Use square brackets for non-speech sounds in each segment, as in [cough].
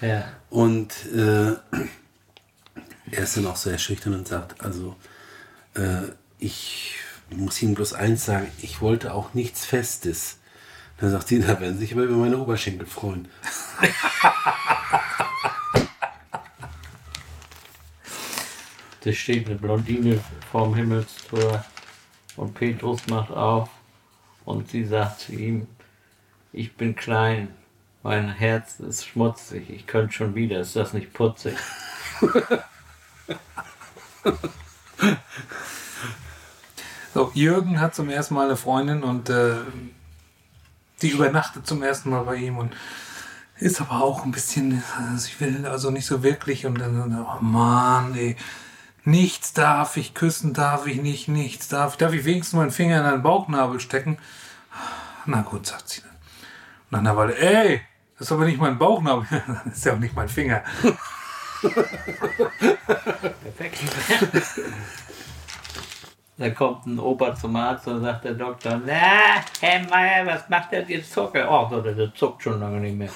Ja. und äh, er ist dann auch sehr schüchtern und sagt, also äh, ich muss Ihnen bloß eins sagen, ich wollte auch nichts Festes. Dann sagt sie, da werden Sie sich aber über meine Oberschenkel freuen. [laughs] Da steht eine Blondine vorm Himmelstor und Petrus macht auf und sie sagt zu ihm, ich bin klein, mein Herz ist schmutzig, ich könnte schon wieder, ist das nicht putzig? [laughs] So, Jürgen hat zum ersten Mal eine Freundin und äh, die übernachtet zum ersten Mal bei ihm und ist aber auch ein bisschen, also ich will also nicht so wirklich und dann, oh Mann, ey, nichts darf ich, küssen darf ich nicht, nichts darf ich, darf ich wenigstens meinen Finger in deinen Bauchnabel stecken? Na gut, sagt sie dann. Und einer Weile, ey, das ist aber nicht mein Bauchnabel, [laughs] das ist ja auch nicht mein Finger. Perfekt. [laughs] Da kommt ein Opa zum Arzt und sagt der Doktor, na, Herr Meier, was macht denn jetzt Zucker? Oh, so, der zuckt schon lange nicht mehr.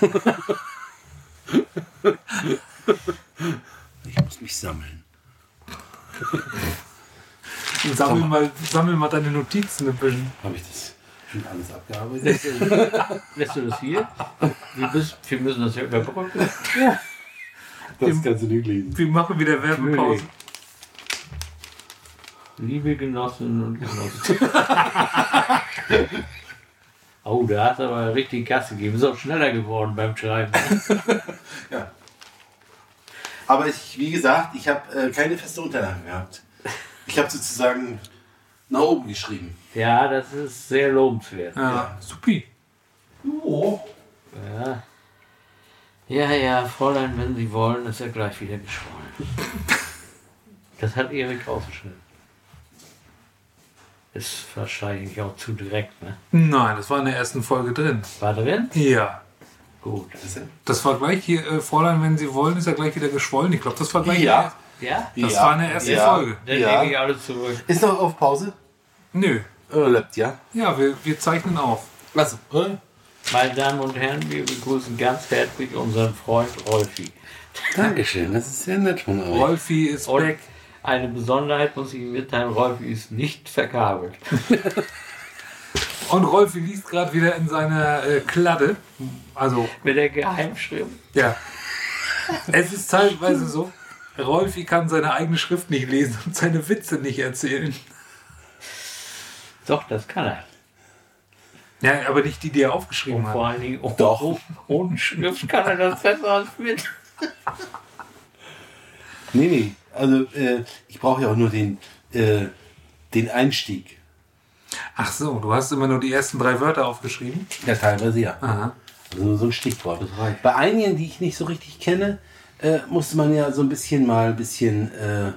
Ich muss mich sammeln. Sammel mal, sammel mal deine Notizen ein bisschen. Habe ich das schon alles abgearbeitet? Lässt du das hier? Wir müssen, wir müssen das ja überbrücken. Das kannst du nicht lesen. Wir machen wieder Werbepause. Liebe Genossinnen und Genossen. [laughs] oh, da hast du aber richtig Gas gegeben. Ist auch schneller geworden beim Schreiben. [laughs] Aber ich, wie gesagt, ich habe äh, keine feste Unterlage gehabt. Ich habe sozusagen nach oben geschrieben. Ja, das ist sehr lobenswert. Ja, supi. Ja. Ja, ja, Fräulein, wenn Sie wollen, ist er gleich wieder geschwollen. [laughs] Das hat Erik ausgeschnitten. Ist wahrscheinlich auch zu direkt, ne? Nein, das war in der ersten Folge drin. War drin? Ja. Gut. Das war gleich hier, äh, Fräulein, wenn Sie wollen, ist er gleich wieder geschwollen. Ich glaube, das war gleich. Ja. Ja? Das Ja. war in der ersten Ja. Folge. Dann Ja. lege ich alles zurück. Ist noch auf Pause? Nö. Äh, lebt, ja. Ja, wir, wir zeichnen auf. Also, äh, Meine Damen und Herren, wir begrüßen ganz herzlich unseren Freund Rolfi. Dankeschön, das ist sehr nett von euch. Rolfi ist Und back. eine Besonderheit muss ich Ihnen mitteilen, Rolfi ist nicht verkabelt. [laughs] Und Rolfi liest gerade wieder in seiner äh, Kladde. Also, Mit der Geheimschrift. ja. Es ist teilweise so, Rolfi kann seine eigene Schrift nicht lesen und seine Witze nicht erzählen. Doch, das kann er. Ja, aber nicht die, die er aufgeschrieben Und vor hat. allen Dingen oh, Doch. oh, ohne Schrift kann er das besser als mit. [laughs] Nee, nee, also äh, ich brauche ja auch nur den, äh, den Einstieg. Ach so, du hast immer nur die ersten drei Wörter aufgeschrieben. Ja, teilweise ja. Aha. Also so ein Stichwort. Bei einigen, die ich nicht so richtig kenne, äh, musste man ja so ein bisschen mal ein bisschen äh,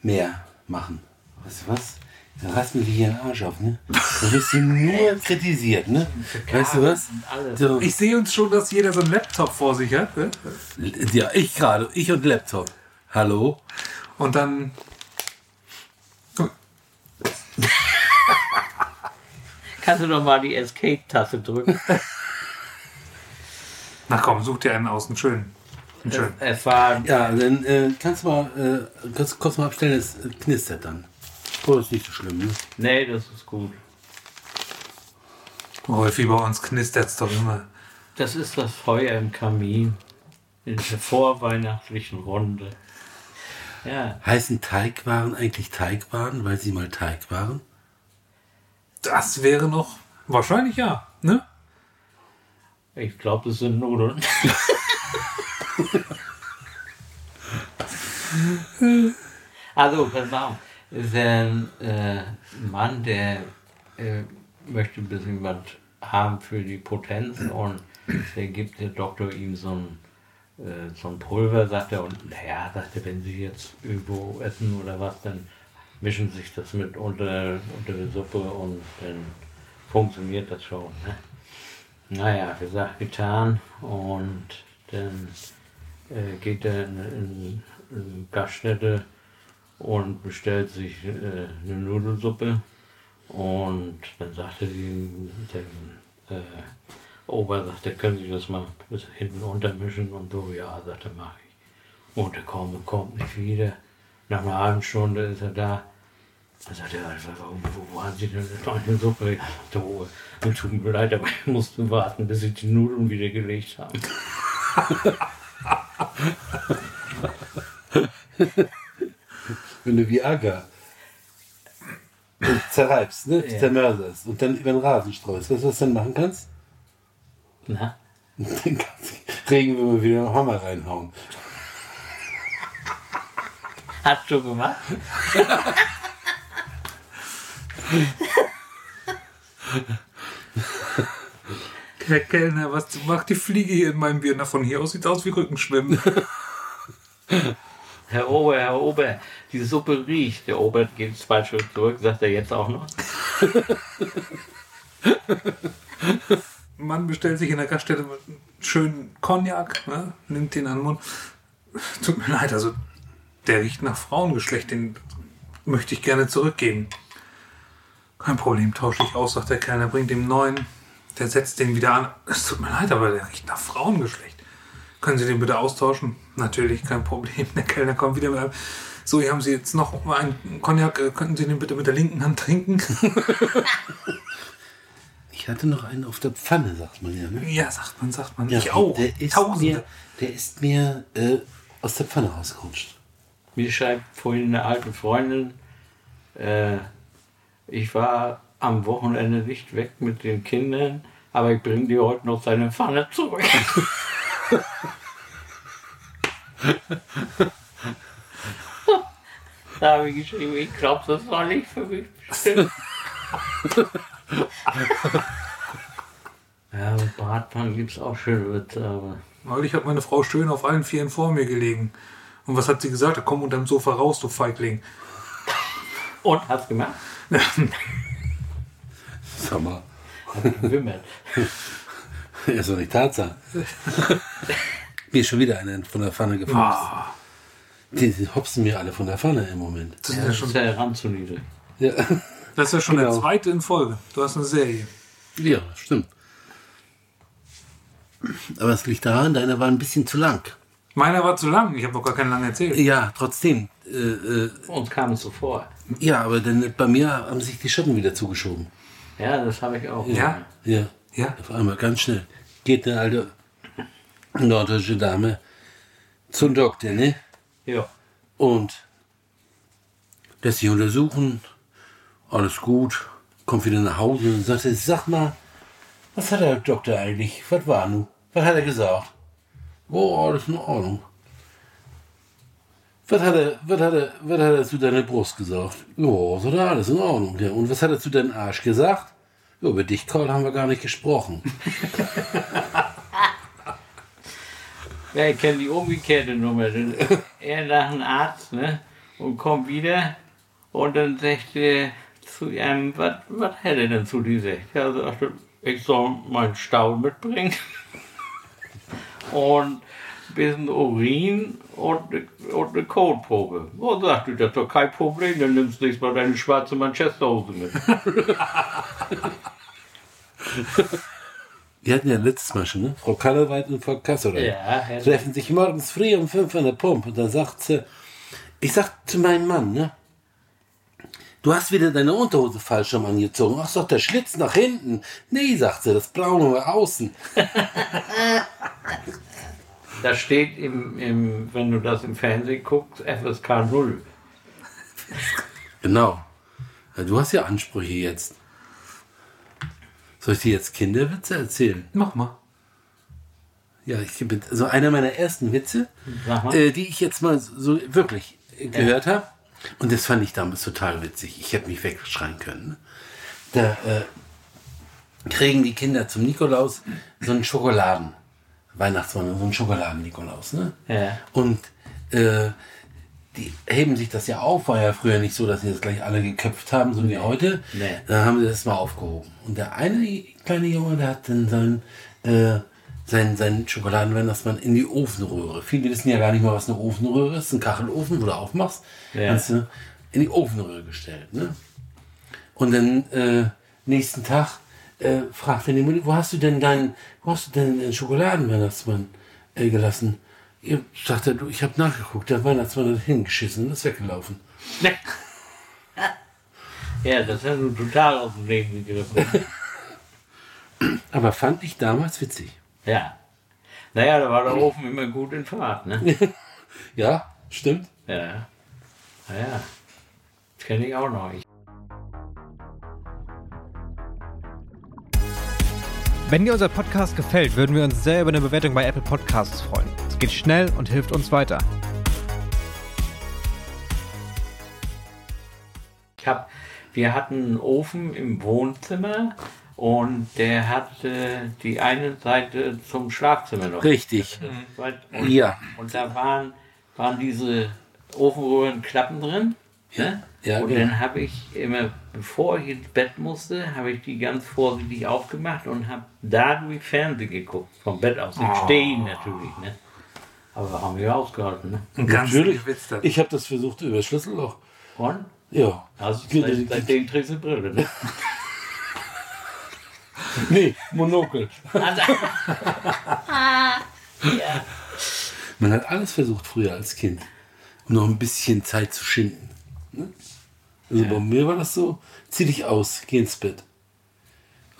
mehr machen. Weißt du was? Da reißt mir wie hier ein Arsch auf, ne? Da wirst du nur kritisiert, ne? Weißt du was? So, Ich sehe uns schon, dass jeder so einen Laptop vor sich hat. Ne? ja, ich gerade, ich und Laptop. Hallo? Und dann. Kannst du doch mal die Escape-Taste drücken? Na komm, such dir einen aus, einen schönen. Einen schönen. Es war Ja, dann äh, kannst du mal äh, kannst, kurz mal abstellen, es knistert dann. Oh, ist nicht so schlimm, ne? Nee, das ist gut. Rolfi, bei uns knistert's doch immer. Das ist das Feuer im Kamin. In der vorweihnachtlichen Runde. Ja, Heißen Teigwaren eigentlich Teigwaren, weil sie mal Teig waren? Das wäre noch. Wahrscheinlich ja, ne? ich glaube, das sind Nudeln. [laughs] also, pass mal auf. Ist ein äh, Mann, der äh, möchte ein bisschen was haben für die Potenz und der gibt der Doktor ihm so ein äh, so ein Pulver, sagt er. Und naja, sagt er, wenn Sie jetzt irgendwo essen oder was, dann mischen sich das mit unter, unter der Suppe und dann funktioniert das schon. Ne? Naja, gesagt, getan. Und dann äh, geht er in, in, in Gaststätte und bestellt sich äh, eine Nudelsuppe. Und dann sagte die, der äh, Ober, sagte, können Sie das mal bis hinten untermischen und so, ja, sagte, mach ich. Und der kommt, kommt nicht wieder. Nach einer halben Stunde ist er da. Dann sagt er, also, wo, wo haben Sie denn eine Suppe? Ja, so, tut mir leid, aber ich musste warten, bis Sie die Nudeln wieder gelegt haben. [laughs] Wenn du Viagra zerreibst, ne? Ja. zermörserst und dann über den Rasen streust, weißt du, was du dann machen kannst? Na? Dann kannst du Regenwürmer wieder einen Hammer reinhauen. Hast du gemacht? Herr Kellner, was macht die Fliege hier in meinem Bier? Na, von hier aus sieht aus wie Rückenschwimmen. Herr Ober, Herr Ober, die Suppe riecht. Der Ober geht zwei Schritte zurück, sagt er jetzt auch noch. Mann bestellt sich in der Gaststätte einen schönen Cognac, ne? nimmt den an den Mund. Tut mir leid, also der riecht nach Frauengeschlecht, den möchte ich gerne zurückgeben. Kein Problem, tausche ich aus, sagt der Kellner, bringt dem neuen, der setzt den wieder an. Es tut mir leid, aber der riecht nach Frauengeschlecht. Können Sie den bitte austauschen? Natürlich, kein Problem. Der Kellner kommt wieder mit einem. So, hier haben Sie jetzt noch einen Cognac. Äh, Könnten Sie den bitte mit der linken Hand trinken? [laughs] Ich hatte noch einen auf der Pfanne, sagt man ja. Ne? ja, sagt man, sagt man. Ja, ich auch. Der ist Tausende. mir, der ist mir äh, aus der Pfanne rausgerutscht. Mir schreibt vorhin eine alte Freundin, äh, ich war am Wochenende nicht weg mit den Kindern, aber ich bringe dir heute noch seine Pfanne zurück. [laughs] [laughs] da habe ich geschrieben, ich glaube, das war nicht für mich bestimmt. ja, Bratpfannen gibt es auch schöne Witze, aber Neulich hat meine Frau schön auf allen Vieren vor mir gelegen. Und was hat sie gesagt? Da komm unterm Sofa raus, du Feigling. Und hat's gemacht? [laughs] Sag mal, Gewimmert. [laughs] ist doch nicht Tatsache. [laughs] mir ist schon wieder einer von der Pfanne gefallen. Ah, Die, die hopsen mir alle von der Pfanne im Moment. das, ist Ja, ja schon, ist ja ran zu niedrig. Ja, das ist ja schon der Genau. zweite in Folge. Du hast eine Serie. ja stimmt. Aber es liegt daran, deiner war ein bisschen zu lang. Meiner war zu lang. Ich habe noch gar keinen lang erzählt. Ja, trotzdem. Äh, äh, Uns kam es so vor. ja, aber dann bei mir haben sich die Schatten wieder zugeschoben. Ja, das habe ich auch. Ja? Ja. Ja? Auf einmal ganz schnell. Geht eine alte norddeutsche Dame zum Doktor, ne? Ja. Und lässt sich untersuchen. Alles gut. Kommt wieder nach Hause und sagt, sag mal, was hat der Doktor eigentlich? Was war nun? Was hat er gesagt? Oh, alles in Ordnung. Was hat er, was hat er, was hat er zu deiner Brust gesagt? Ja, sagt er, alles in Ordnung. Ja. Und was hat er zu deinem Arsch gesagt? Ja, über dich, Karl, haben wir gar nicht gesprochen. [laughs] Ja, ich kenne die umgekehrte Nummer. Er nach einem Arzt, ne? Und kommt wieder und dann sagt er zu ihm, was, was hätte er denn zu dir gesagt? Ja, sagte, ich soll meinen Stau mitbringen. [laughs] und ein bisschen Urin und, ne- und eine Kotprobe. Und sagte, das ist doch kein Problem, dann nimmst du nächstes Mal deine schwarze Manchesterhose mit. [laughs] Wir hatten ja letztes Mal schon, ne? Frau Kallerweit und Frau Kasseler. Ja, ja. treffen sich morgens früh um fünf an der Pumpe. Und dann sagt sie, ich sag zu meinem Mann, ne? Du hast wieder deine Unterhose falsch rum angezogen. Ach, doch der Schlitz nach hinten. Nee, sagt sie, das Braune war außen. [laughs] Da steht, im, im, wenn du das im Fernsehen guckst, FSK 0. Genau. Du hast ja Ansprüche jetzt. Soll ich dir jetzt Kinderwitze erzählen? Mach mal. Ja, ich bin, also einer meiner ersten Witze, äh, die ich jetzt mal so wirklich äh, gehört habe. Und das fand ich damals total witzig. Ich hätte mich wegschreien können. ne? Da äh, kriegen die Kinder zum Nikolaus so einen Schokoladenriegel. Weihnachtsmann, so ein Schokoladen-Nikolaus, ne? Ja. Und äh, die heben sich das ja auf, war ja früher nicht so, dass sie das gleich alle geköpft haben, so wie heute. Nee. Da haben sie das mal aufgehoben. Und der eine kleine Junge, der hat dann sein, äh, sein, sein Schokoladenweihnachtsmann in die Ofenröhre. Viele wissen ja gar nicht mal, was eine Ofenröhre ist. Ein Kachelofen, wo du aufmachst, Ja. kannst du in die Ofenröhre gestellt. Ne? Und dann äh, nächsten Tag äh, fragt er die Mutter, wo hast du denn deinen, wo hast du denn den Schokoladenweihnachtsmann äh, gelassen? Ihr sagt er, du, ich habe nachgeguckt, der Weihnachtsmann hat hingeschissen und ist weggelaufen. Ja, das hast du total aus dem Leben gegriffen. [laughs] Aber fand ich damals witzig. Ja. Naja, da war der Ofen immer gut in Fahrt, ne? [laughs] Ja, stimmt. Ja. Naja. Das kenne ich auch noch. Ich Wenn dir unser Podcast gefällt, würden wir uns sehr über eine Bewertung bei Apple Podcasts freuen. Geht schnell und hilft uns weiter. Ich hab, wir hatten einen Ofen im Wohnzimmer und der hatte die eine Seite zum Schlafzimmer noch. Richtig. Und, Ja. und da waren, waren diese Ofenröhrenklappen drin. Ne? Ja, und genau. dann habe ich immer, bevor ich ins Bett musste, habe ich die ganz vorsichtig aufgemacht und habe dadurch Fernsehen geguckt. Vom Bett aus. Im Stehen natürlich. Ne? Aber haben wir ausgehalten. Ne? Ein ganz Natürlich. gewitzter. Ich habe das versucht über das Schlüsselloch. Und? Ja. Also seit, seitdem trägst du Brille. Ne? [laughs] Nee, Monokel. [laughs] Man hat alles versucht früher als Kind, um noch ein bisschen Zeit zu schinden. Ne? Also bei mir war das so, zieh dich aus, geh ins Bett.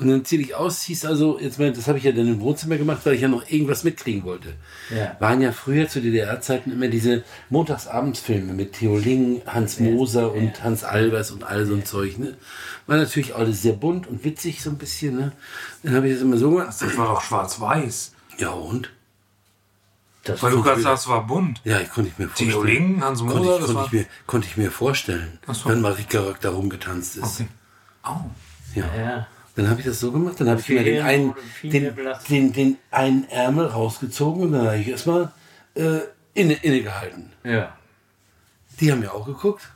Und dann zieh dich aus, hieß also, jetzt mal, das habe ich ja dann im Wohnzimmer gemacht, weil ich ja noch irgendwas mitkriegen wollte. Ja. Waren ja früher zu DDR-Zeiten immer diese Montagsabendsfilme mit Theo Ling, Hans Moser und Hans Albers und all so ein Zeug. Ne? War natürlich alles sehr bunt und witzig so ein bisschen. Ne? Dann habe ich das immer so gemacht. Das war doch schwarz-weiß. Ja und? Das Weil du gerade sagst, es war bunt. Ja, ich konnte ich mir vorstellen. Theo Ling, Hans konnte Moser, ich, das konnte, war... ich mir, konnte ich mir vorstellen, so. wenn Marika Röck da rumgetanzt ist. Okay. Oh. Ja. ja. Dann habe ich das so gemacht, dann habe ich mir den einen, den, den, den einen Ärmel rausgezogen und dann habe ich erstmal äh, inne, innegehalten. ja. Die haben ja auch geguckt.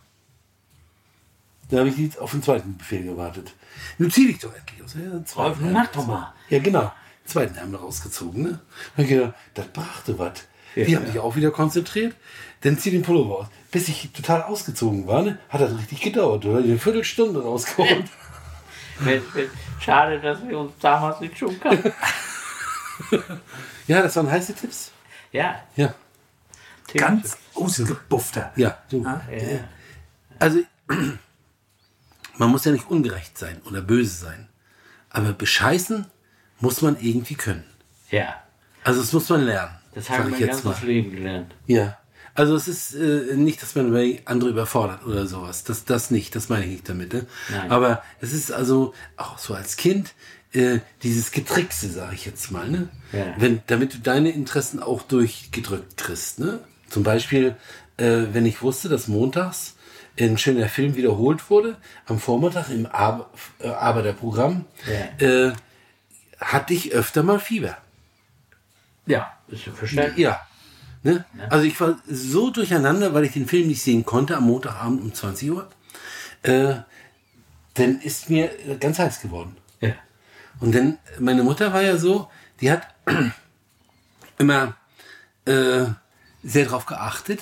Dann habe ich die auf den zweiten Befehl gewartet. Nun zieh dich doch endlich aus. Ja, zweiten mach doch mal. Ja, genau. Zweiten Ärmel rausgezogen. Ne? Dann hab ich gedacht, das brachte was. Die Ja. haben sich auch wieder konzentriert. Dann zieh den Pullover aus. Bis ich total ausgezogen war, ne, hat das richtig gedauert. Oder eine Viertelstunde rausgeholt. [laughs] Schade, dass wir uns damals nicht schon kannten. [laughs] ja, das waren heiße Tipps. Ja. Ja. Ganz ausgebuffter. Ja, du. Ja. Also, [clears throat] man muss ja nicht ungerecht sein oder böse sein. Aber bescheißen muss man irgendwie können. Ja. Also, das muss man lernen. Das habe ich mein ganzes mal. Leben gelernt. Ja. Also es ist äh, nicht, dass man andere überfordert oder sowas. Das, das nicht, das meine ich nicht damit. Ne? Aber es ist also auch so als Kind äh, dieses Getrickse, sage ich jetzt mal. Ne? Ja. Wenn, damit du deine Interessen auch durchgedrückt kriegst. Ne? Zum Beispiel, äh, wenn ich wusste, dass montags ein schöner Film wiederholt wurde, am Vormittag im Ar äh, Arbeiterprogramm, Ja. äh, hatte ich öfter mal Fieber. Ja. Ist ja verständlich. Ja. Ne? Also ich war so durcheinander, weil ich den Film nicht sehen konnte am Montagabend um 20 Uhr. Äh, dann ist mir ganz heiß geworden. Ja. Und dann, meine Mutter war ja so, die hat [clears throat] immer äh, sehr darauf geachtet,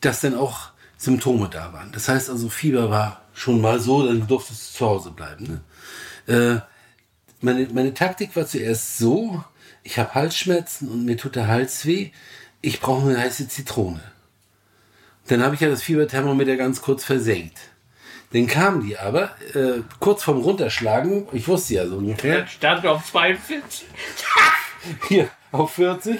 dass dann auch Symptome da waren. Das heißt also, Fieber war schon mal so, dann durftest du zu Hause bleiben. Ne? Äh, meine, meine Taktik war zuerst so, ich habe Halsschmerzen und mir tut der Hals weh, ich brauche eine heiße Zitrone. Dann habe ich ja das Fieberthermometer ganz kurz versenkt. Dann kamen die aber äh, kurz vorm Runterschlagen, ich wusste ja so ungefähr, [laughs] Das stand auf 42. hier auf 40.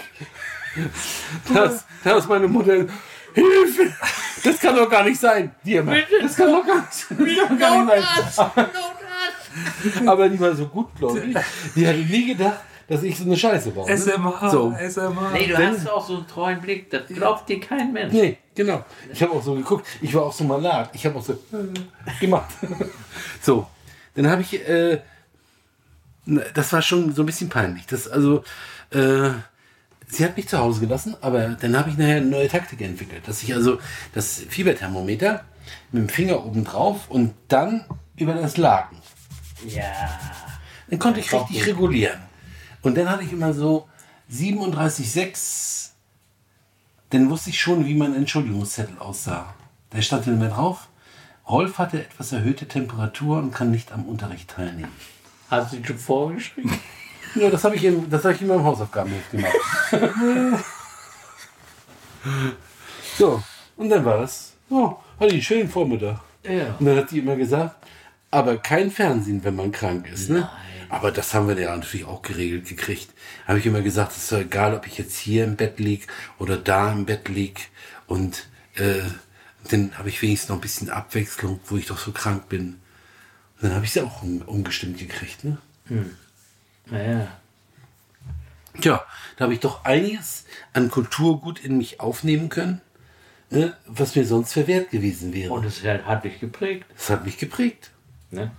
Das, da ist meine Mutter, Hilfe! Das kann doch gar nicht sein. Die immer, das kann doch gar nicht, das kann doch gar nicht sein. Aber die war so gutgläubig, die hatte nie gedacht, dass ich so eine Scheiße baue. Ne? SMH, So. SMH. Nee, du Wenn- hast auch so einen treuen Blick. Das glaubt dir kein Mensch. Nee, genau. Ich habe auch so geguckt. Ich war auch so malat. Ich habe auch so äh, gemacht. [laughs] so, dann habe ich, äh, das war schon so ein bisschen peinlich. Das also, äh, sie hat mich zu Hause gelassen, aber dann habe ich nachher eine neue Taktik entwickelt, dass ich also das Fieberthermometer mit dem Finger oben drauf und dann über das Laken. Ja. Dann konnte ich richtig regulieren. Und dann hatte ich immer so 37,6. Dann wusste ich schon, wie mein Entschuldigungszettel aussah. Da stand dann immer drauf, Rolf hatte etwas erhöhte Temperatur und kann nicht am Unterricht teilnehmen. Hast du schon vorgeschrieben? Ja, das habe ich, in- das hab ich immer im Hausaufgabenheft gemacht. so, und dann war das. Oh, hatte ich einen schönen Vormittag. Ja. Und dann hat die immer gesagt, aber kein Fernsehen, wenn man krank ist. Ne? Aber das haben wir ja natürlich auch geregelt gekriegt. Habe ich immer gesagt, es ist doch egal, ob ich jetzt hier im Bett lieg oder da im Bett lieg. Und äh, dann habe ich wenigstens noch ein bisschen Abwechslung, wo ich doch so krank bin. Und dann habe ich sie auch um, umgestimmt gekriegt. Ne? Naja. Tja, da habe ich doch einiges an Kulturgut in mich aufnehmen können, ne, was mir sonst verwehrt gewesen wäre. Und es hat, hat dich geprägt. das hat mich geprägt. Ne?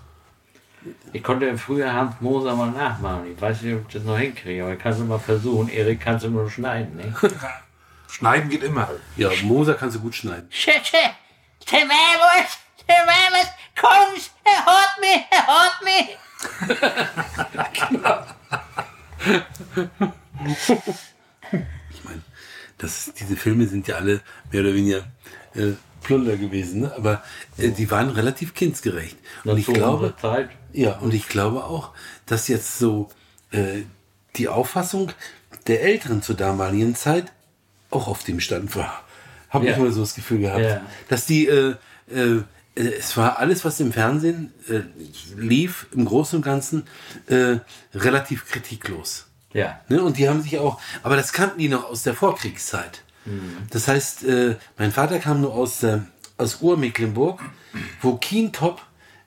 Ich konnte früher Hans Moser mal nachmachen. Ich weiß nicht, ob ich das noch hinkriege, aber kannst du mal versuchen. Erik kannst du nur schneiden. Ne? [laughs] Schneiden geht immer. Ja, Moser kannst du gut schneiden. Schätze, Temerus, Temerus, kommst, er hört mich, er hört mich. Ich meine, das, diese Filme sind ja alle mehr oder weniger äh, Plunder gewesen, ne? aber äh, die waren relativ kindsgerecht. Und ich Zu glaube, Zeit. Ja, und ich glaube auch, dass jetzt so äh, die Auffassung der Älteren zur damaligen Zeit auch auf dem Stand war. Habe Ja. ich immer so das Gefühl gehabt. Ja. Dass die, äh, äh, äh, es war alles, was im Fernsehen äh, lief, im Großen und Ganzen äh, relativ kritiklos. Ja. Ne? Und die haben sich auch, aber das kannten die noch aus der Vorkriegszeit. Das heißt, äh, mein Vater kam nur aus, äh, aus Urmecklenburg, wo Kientop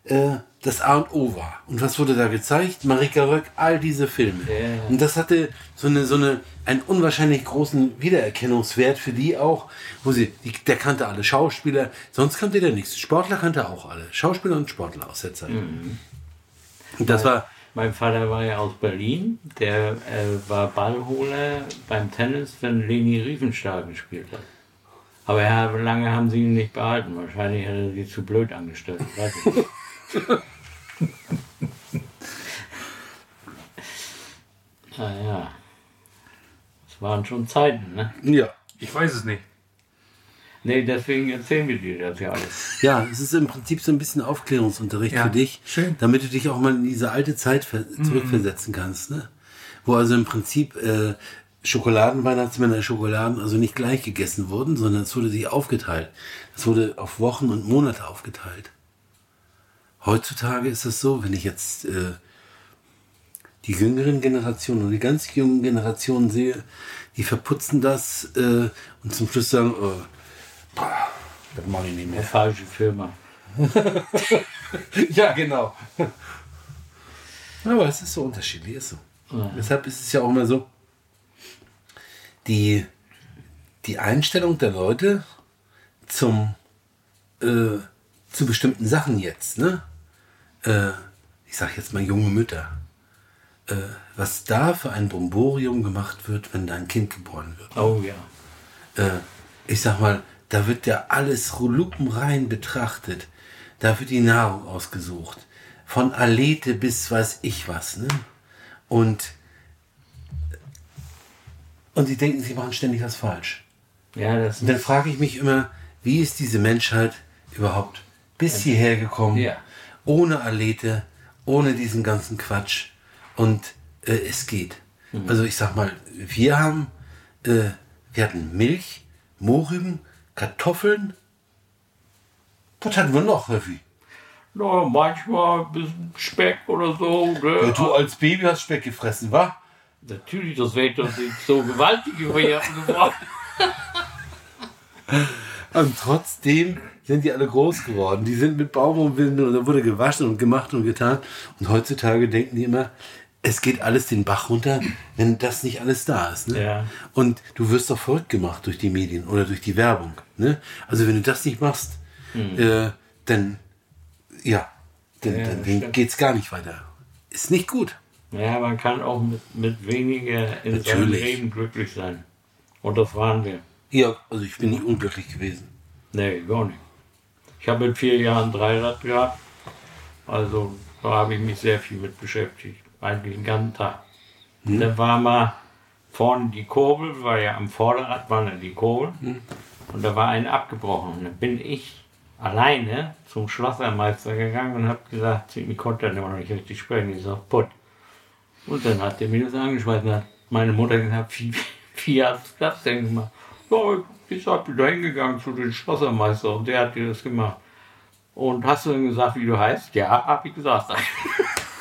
äh, das A und O war. Und was wurde da gezeigt? Marika Röck, all diese Filme. Ja. Und das hatte so eine, so eine, einen unwahrscheinlich großen Wiedererkennungswert für die auch, wo sie, die, der kannte alle Schauspieler, sonst kannte der nichts. Sportler kannte auch alle. Schauspieler und Sportler aus der Zeit. Und das war, Mein Vater war ja aus Berlin. Der äh, war Ballholer beim Tennis, wenn Leni Riefenstahl gespielt hat. Aber ja, lange haben sie ihn nicht behalten. Wahrscheinlich hat er sie zu blöd angestellt. Weiß ich [laughs] naja. Das waren schon Zeiten, ne? ja. Ich weiß es nicht. Nee, deswegen erzählen wir dir das ja alles. Ja, es ist im Prinzip so ein bisschen Aufklärungsunterricht Ja, für dich, schön. damit du dich auch mal in diese alte Zeit ver zurückversetzen kannst. Ne? Wo also im Prinzip äh, Schokoladenweihnachtsmänner, Schokoladen also nicht gleich gegessen wurden, sondern es wurde sich aufgeteilt. Es wurde auf Wochen und Monate aufgeteilt. Heutzutage ist es so, wenn ich jetzt äh, die jüngeren Generationen und die ganz jungen Generationen sehe, die verputzen das äh, und zum Schluss sagen, oh, das mache ich nicht mehr. Eine falsche Firma. [laughs] Ja, genau. Aber es ist so unterschiedlich, ist so. Deshalb ist es ja auch immer so, die, die Einstellung der Leute zum, äh, zu bestimmten Sachen jetzt, ne? Äh, ich sag jetzt mal junge Mütter. Äh, was da für ein Bromborium gemacht wird, wenn dein Kind geboren wird Oh ja. äh, ich sag mal, da wird ja alles lupenrein betrachtet. Da wird die Nahrung ausgesucht. Von Alete bis weiß ich was. Ne? Und, und sie denken, sie machen ständig was falsch. Ja, das Und dann frage ich mich immer, wie ist diese Menschheit überhaupt bis hierher gekommen? Ja. Ohne Alete, ohne diesen ganzen Quatsch. Und äh, es geht. Also ich sag mal, wir haben, äh, wir hatten Milch, Mohrrüben, Kartoffeln. Was hatten wir noch, Raffi? Na, manchmal ein bisschen Speck oder so. Ne? Ja, du als Baby hast Speck gefressen, wa? Natürlich, das wäre doch nicht so gewaltig geworden. [laughs] Und trotzdem sind die alle groß geworden. Die sind mit Baumwollwindeln und da wurde gewaschen und gemacht und getan. Und heutzutage denken die immer, es geht alles den Bach runter, wenn das nicht alles da ist. Ne? Ja. Und du wirst doch verrückt gemacht durch die Medien oder durch die Werbung. Ne? Also wenn du das nicht machst, äh, dann, ja, dann, Ja, dann, stimmt. geht's gar nicht weiter. Ist nicht gut. Ja, man kann auch mit, mit weniger in seinem Natürlich. Leben glücklich sein. Und das waren wir. Ja, also ich bin nicht unglücklich gewesen. Nee, gar nicht. Ich habe mit vier Jahren Dreirad gehabt. Also da habe ich mich sehr viel mit beschäftigt. Ganzen Tag. Und dann war mal vorne die Kurbel, war ja am Vorderrad waren ja die Kurbel. Und da war ein abgebrochen. Und dann bin ich alleine zum Schlossermeister gegangen und habe gesagt, ich konnte dann immer noch nicht richtig sprechen. Ich sag, Pott. Und dann hat der mir das angeschmeißen. Hat meine Mutter gesagt, wie, wie hast du das denn gemacht? Ja, ich hab wieder hingegangen zu dem Schlossermeister und der hat dir das gemacht. Und hast du dann gesagt, wie du heißt? Ja, hab ich gesagt. [laughs]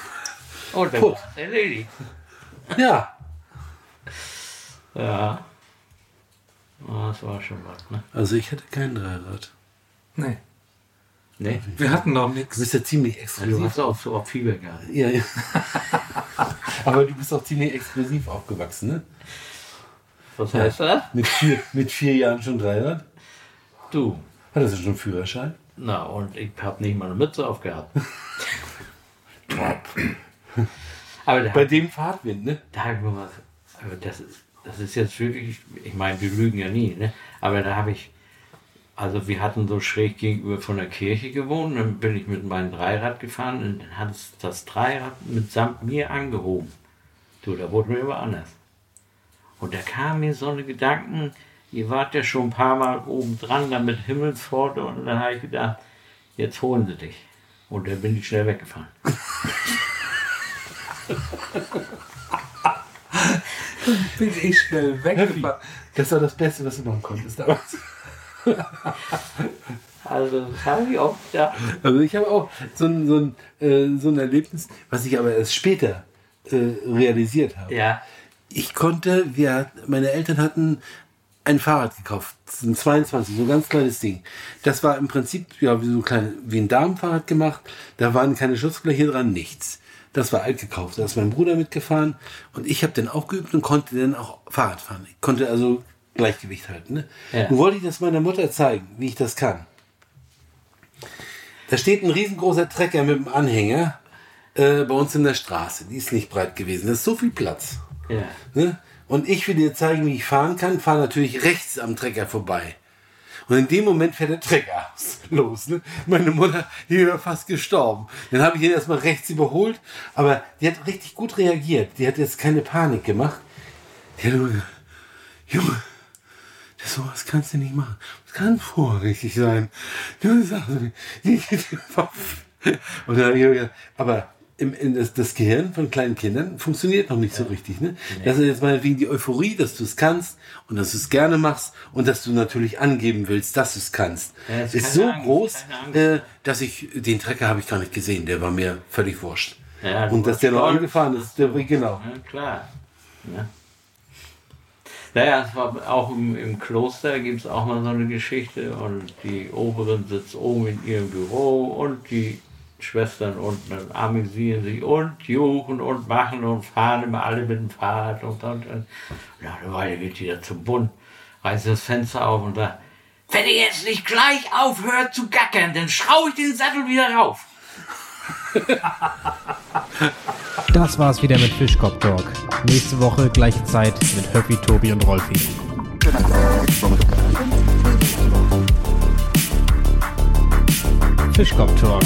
und dann Puh. war es erledigt. Ja, Ja. Das war schon was, ne? also ich hatte kein Dreirad. Nee, Nee. wir hatten noch Du nichts. bist ja ziemlich Du exklusiv. hast auch so auf Fieber gehabt. Ja, ja. [laughs] Aber du bist auch ziemlich exklusiv aufgewachsen, ne? Was heißt das? Mit vier, mit vier Jahren schon Dreirad? Du. Hattest du schon einen Führerschein? Na, und ich habe nicht mal eine Mütze aufgehabt. [laughs] Top. [laughs] Aber Bei dem Fahrtwind, ne? da habe ich mir was. Aber das ist, das ist jetzt wirklich. Ich meine, wir lügen ja nie, ne? Aber da habe ich. Also, wir hatten so schräg gegenüber von der Kirche gewohnt. Dann bin ich mit meinem Dreirad gefahren und dann hat es das Dreirad mitsamt mir angehoben. Du, da wurde mir aber anders. Und da kamen mir so eine Gedanken, ihr wart ja schon ein paar Mal oben dran, da mit Himmelspforte und dann habe ich gedacht, jetzt holen sie dich. Und dann bin ich schnell weggefahren. [laughs] [laughs] Bin ich schnell weggefahren. Das war das Beste, was du machen konntest damals. Also das habe ich auch gedacht. Also ich habe auch so ein, so, ein, äh, so ein Erlebnis, was ich aber erst später äh, realisiert habe. Ja, Ich konnte, wir, meine Eltern hatten ein Fahrrad gekauft, ein 22, so ein ganz kleines Ding. Das war im Prinzip ja, wie, so ein kleine, wie ein Damenfahrrad gemacht. Da waren keine Schutzbleche dran, nichts. Das war alt gekauft. Da ist mein Bruder mitgefahren und ich habe dann auch geübt und konnte dann auch Fahrrad fahren. Ich konnte also Gleichgewicht halten. Ne? Ja. Nun wollte ich das meiner Mutter zeigen, wie ich das kann. Da steht ein riesengroßer Trecker mit einem Anhänger äh, bei uns in der Straße. Die ist nicht breit gewesen. Da ist so viel Platz. ja. Ne? Und ich will dir zeigen, wie ich fahren kann, fahre natürlich rechts am Trecker vorbei. Und in dem Moment fährt der Trecker [laughs] los. Ne? Meine Mutter, die wäre fast gestorben. Dann habe ich ihn erstmal rechts überholt, aber die hat richtig gut reagiert. Die hat jetzt keine Panik gemacht. Die hat nur gesagt, Junge, das sowas kannst du nicht machen. Das kann vorrichtig sein. Du sagst mir, [laughs] und dann habe ich gesagt, aber im, in das, das Gehirn von kleinen Kindern funktioniert noch nicht so richtig. Ne? Das ist jetzt meinetwegen die Euphorie, dass du es kannst und dass du es gerne machst und dass du natürlich angeben willst, dass du es kannst. Ja, ist so Angst, groß, äh, dass ich den Trecker habe ich gar nicht gesehen. Der war mir völlig wurscht. Ja, und dass der noch angefahren ist, der, genau. Ja, klar. Ja. Naja, es war auch im, im Kloster gibt es auch mal so eine Geschichte und die Oberin sitzt oben in ihrem Büro und die Schwestern unten dann amüsieren sich und juchen und machen und fahren immer alle mit dem Fahrrad und und und. Ja, eine Weile geht die da zum Bund, reißt das Fenster auf und sagt, wenn ihr jetzt nicht gleich aufhört zu gackern, dann schraube ich den Sattel wieder rauf. [laughs] Das war's wieder mit Fischkopf Talk. Nächste Woche gleiche Zeit mit Höppi, Tobi und Rolfi. Fischkopf Talk,